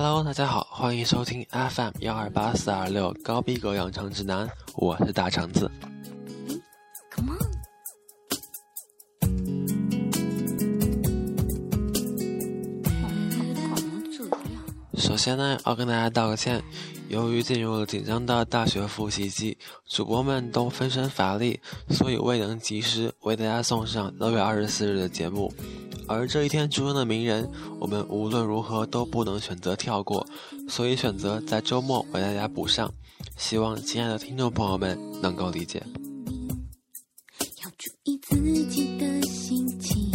Hello，大家好，欢迎收听 FM 幺二八四二六高逼格养成指南，我是大橙子。首先呢，要跟大家道个歉，由于进入了紧张的大学复习季，主播们都分身乏力，所以未能及时为大家送上六月二十四日的节目。而这一天出生的名人，我们无论如何都不能选择跳过，所以选择在周末为大家补上。希望亲爱的听众朋友们能够理解。要注意自己的心情。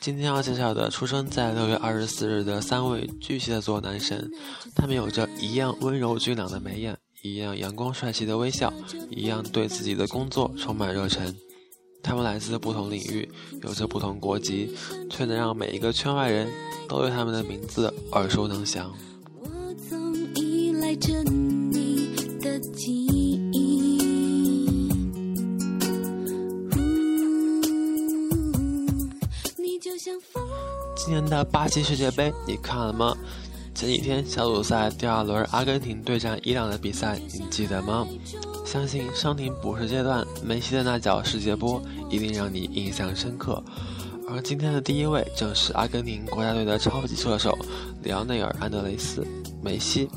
今天要介绍的出生在六月二十四日的三位巨蟹座男神，他们有着一样温柔俊朗的眉眼，一样阳光帅气的微笑，一样对自己的工作充满热忱。他们来自不同领域，有着不同国籍，却能让每一个圈外人都对他们的名字耳熟能详。我总依赖着你的记忆。今年的巴西世界杯你看了吗？前几天小组赛第二轮阿根廷对战伊朗的比赛，你记得吗？相信伤停补时阶段梅西的那脚世界波一定让你印象深刻。而今天的第一位正是阿根廷国家队的超级射手里奥内尔·安德雷斯·梅西。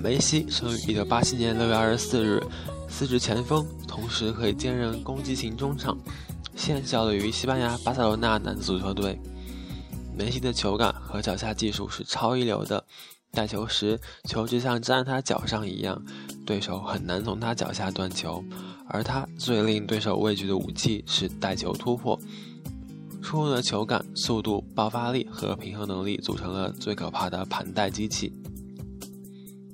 梅西生于1987年6月24日，司职前锋，同时可以兼任攻击型中场。现效力于西班牙巴塞罗那男子足球队。梅西的球感和脚下技术是超一流的，带球时球就像粘在他脚上一样，对手很难从他脚下断球。而他最令对手畏惧的武器是带球突破，出众的球感、速度、爆发力和平衡能力组成了最可怕的盘带机器。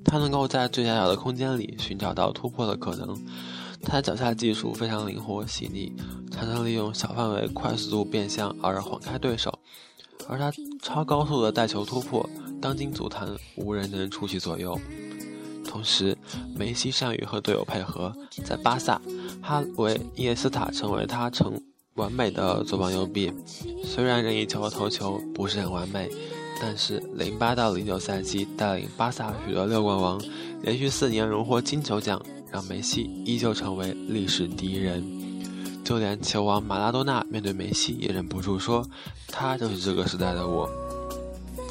他能够在最狭小的空间里寻找到突破的可能。他脚下技术非常灵活细腻，常常利用小范围快速度变向而晃开对手。而他超高速的带球突破，当今足坛无人能出其左右。同时，梅西善于和队友配合，在巴萨，哈维伊耶斯塔成为他成完美的左膀右臂。虽然任意球和头球不是很完美，但是零八到零九赛季带领巴萨取得六冠王，连续四年荣获金球奖，让梅西依旧成为历史第一人。就连球王马拉多纳面对梅西也忍不住说：“他就是这个时代的我。”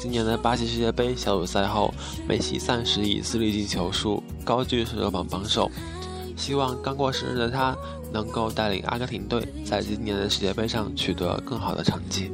今年的巴西世界杯小组赛后，梅西暂时以四粒进球数高居射手榜榜首。希望刚过生日的他能够带领阿根廷队在今年的世界杯上取得更好的成绩。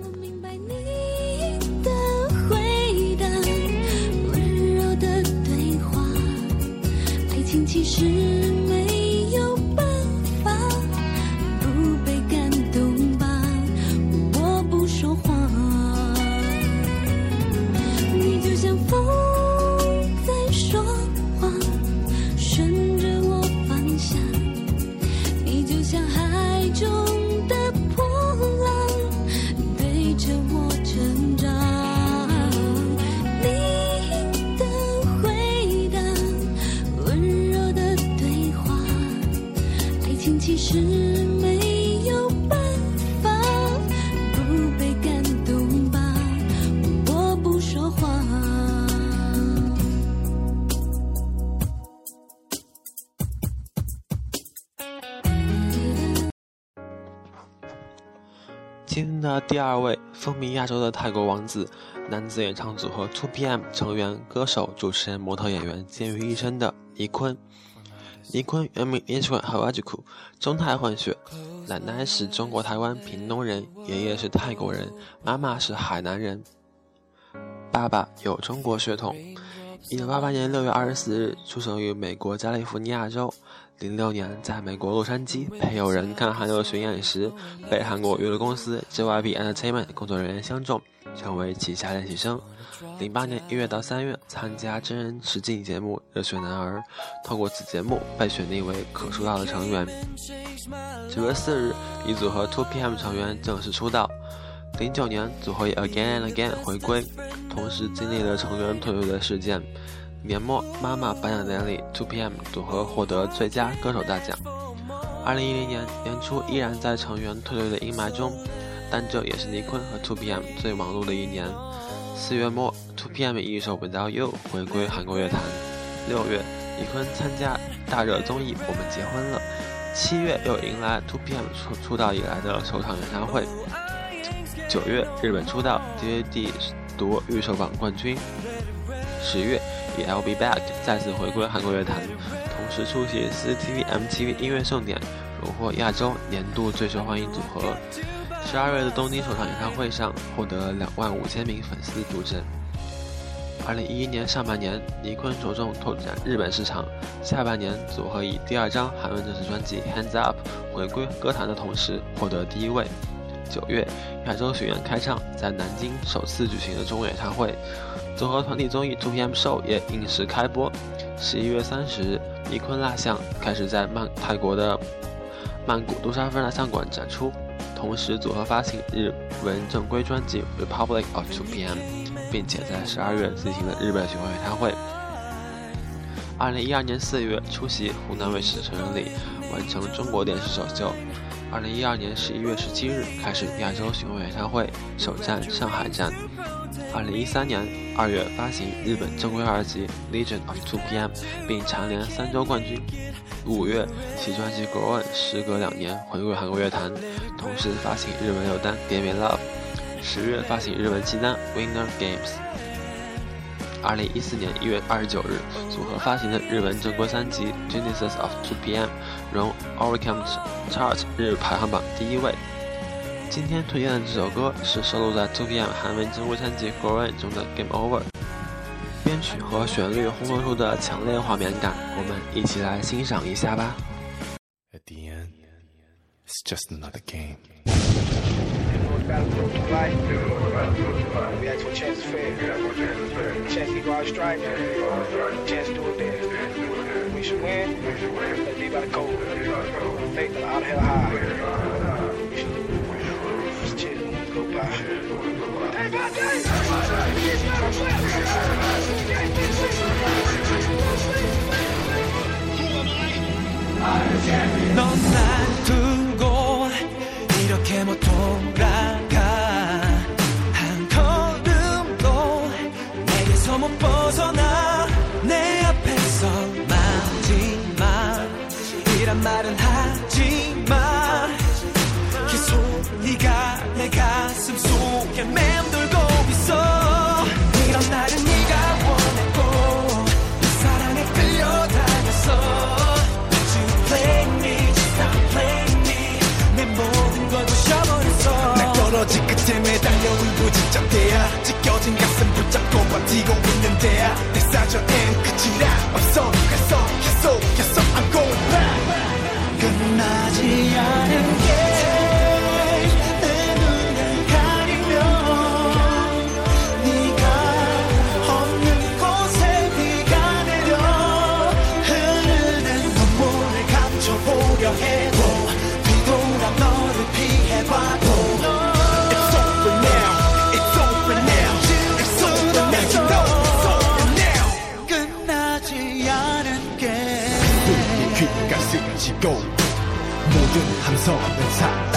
第二位风靡亚洲的泰国王子，男子演唱组合 Two PM 成员、歌手、主持人、模特、演员兼于一身的尼坤。尼坤原名尼坤哈瓦吉库，中泰混血，奶奶是中国台湾屏东人，爷爷是泰国人，妈妈是海南人，爸爸有中国血统。一九八八年六月二十四日出生于美国加利福尼亚州。零六年，在美国洛杉矶陪友人看韩流巡演时，被韩国娱乐公司 JYP Entertainment 工作人员相中，成为旗下练习生。零八年一月到三月，参加真人实境节目《热血男儿》，透过此节目被选定为可出道的成员。九月四日，以组合 Two PM 成员正式出道。零九年，组合以 Again and Again 回归，同时经历了成员退队的事件。年末妈妈颁奖典礼，Two PM 组合获得最佳歌手大奖。二零一零年年初，依然在成员退队的阴霾中，但这也是尼坤和 2PM 最忙碌的一年。四月末，2PM 一首《Without You》回归韩国乐坛。六月，尼坤参加大热综艺《我们结婚了》。七月又迎来 2PM 出出道以来的首场演唱会。九月，日本出道，DVD 夺预售榜冠军。十月，以《I'll Be Back》再次回归韩国乐坛，同时出席 CCTV MTV 音乐盛典，荣获亚洲年度最受欢迎组合。十二月的东京首场演唱会上，获得两万五千名粉丝助阵。二零一一年上半年，尼坤着重拓展日本市场。下半年，组合以第二张韩文正式专辑《Hands Up》回归歌坛的同时，获得第一位。九月，亚洲巡演开唱，在南京首次举行的中国演唱会，组合团体综艺《2PM Show》也应时开播。十一月三十日，尼坤蜡像开始在曼泰国的曼谷杜莎夫人蜡像馆展出，同时组合发行日文正规专辑《Republic of 2PM》。并且在十二月进行了日本巡回演唱会。二零一二年四月出席湖南卫视成人礼，完成中国电视首秀。二零一二年十一月十七日开始亚洲巡回演唱会，首站上海站。二零一三年二月发行日本正规二辑《Legend of 2PM》，并蝉联三周冠军。五月其专辑《Grown》时隔两年回归韩国乐坛，同时发行日文六单《game Love》。十月发行日文七单《Winner Games》。二零一四年一月二十九日，组合发行的日文正规三辑《Genesis of 2PM》荣 Oricon Chart 日排行榜第一位。今天推荐的这首歌是收录在 2PM 韩文正规三辑《Grow》中的《Game Over》。编曲和旋律烘托出的强烈画面感，我们一起来欣赏一下吧。At the end, it's just another game. We Check the guard strike. Chance do it there. We should win. Let's leave by the code. the out hell high. We should Let's chill. Go by. Hey, Who am I? I'm the champion! 돼야 대사적인 끝이라. 없어. 走的菜。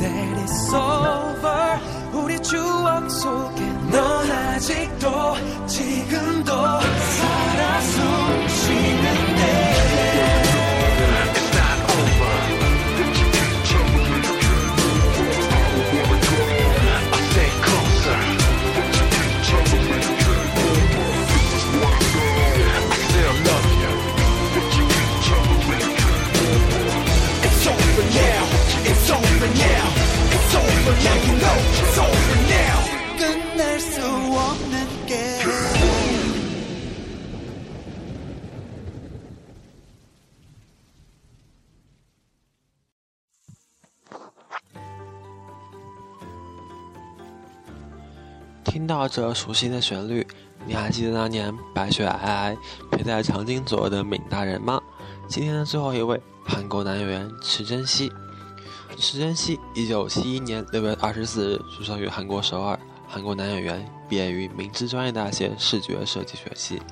That it's over. 우리 추억 속에 넌 아직도 지금도 살아 숨 쉬는데 听到这熟悉的旋律，你还记得那年白雪皑皑、陪在长津左右的闵大人吗？今天的最后一位，韩国男演员池珍熙。池珍熙，一九七一年六月二十四日出生于韩国首尔，韩国男演员，毕业于明治专业大学视觉设计学系。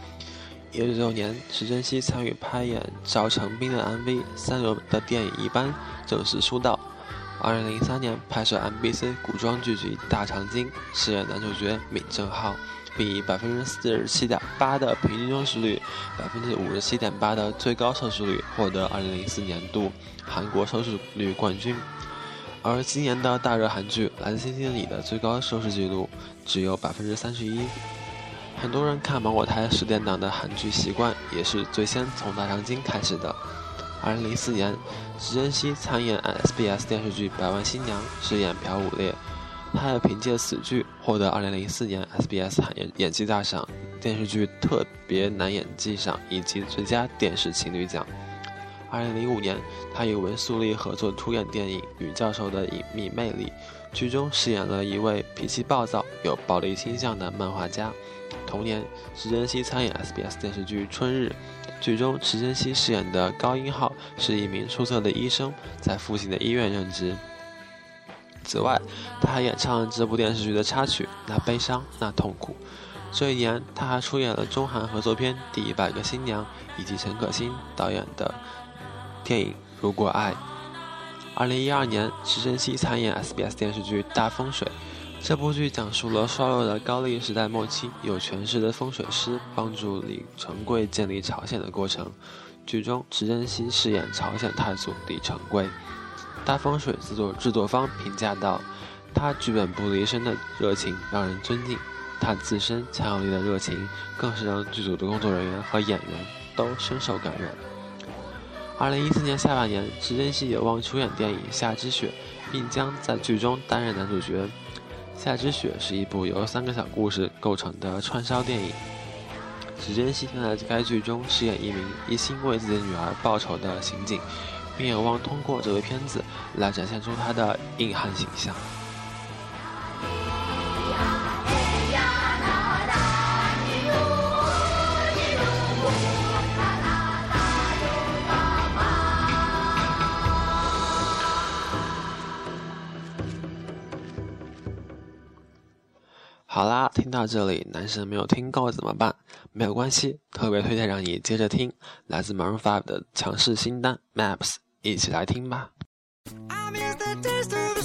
一九九九年，池珍熙参与拍演赵成斌的 MV《三流的电影一般》，正式出道。二零零三年拍摄 MBC 古装剧集《大长今》，饰演男主角闵正浩，并以百分之四十七点八的平均收视率、百分之五十七点八的最高收视率获得二零零四年度韩国收视率冠军。而今年的大热韩剧《蓝星星里》的最高收视纪录只有百分之三十一。很多人看芒果台十点档的韩剧习惯，也是最先从《大长今》开始的。二零零四年，池珍熙参演 SBS 电视剧《百万新娘》，饰演朴武烈。他也凭借此剧获得二零零四年 SBS 演演技大赏、电视剧特别男演技赏以及最佳电视情侣奖。二零零五年，他与文素利合作出演电影《女教授的隐秘魅力》，剧中饰演了一位脾气暴躁、有暴力倾向的漫画家。同年，池珍熙参演 SBS 电视剧《春日》，剧中池珍熙饰演的高英浩是一名出色的医生，在父亲的医院任职。此外，他还演唱了这部电视剧的插曲《那悲伤那痛苦》。这一年，他还出演了中韩合作片《第一百个新娘》，以及陈可辛导演的电影《如果爱》。二零一二年，池珍熙参演 SBS 电视剧《大风水》。这部剧讲述了衰落的高丽时代末期，有权势的风水师帮助李成桂建立朝鲜的过程。剧中，池珍熙饰演朝鲜太祖李成桂。大风水制作制作方评价道：“他剧本不离身的热情让人尊敬，他自身强有力的热情更是让剧组的工作人员和演员都深受感染。”二零一四年下半年，池珍熙有望出演电影《夏之雪》，并将在剧中担任男主角。《夏之雪》是一部由三个小故事构成的串烧电影。池珍熙将在该剧中饰演一名一心为自己的女儿报仇的刑警，并有望通过这部片子来展现出他的硬汉形象。好啦，听到这里，男神没有听够怎么办？没有关系，特别推荐让你接着听，来自 Maroon Five 的强势新单 Maps，一起来听吧。I miss the taste of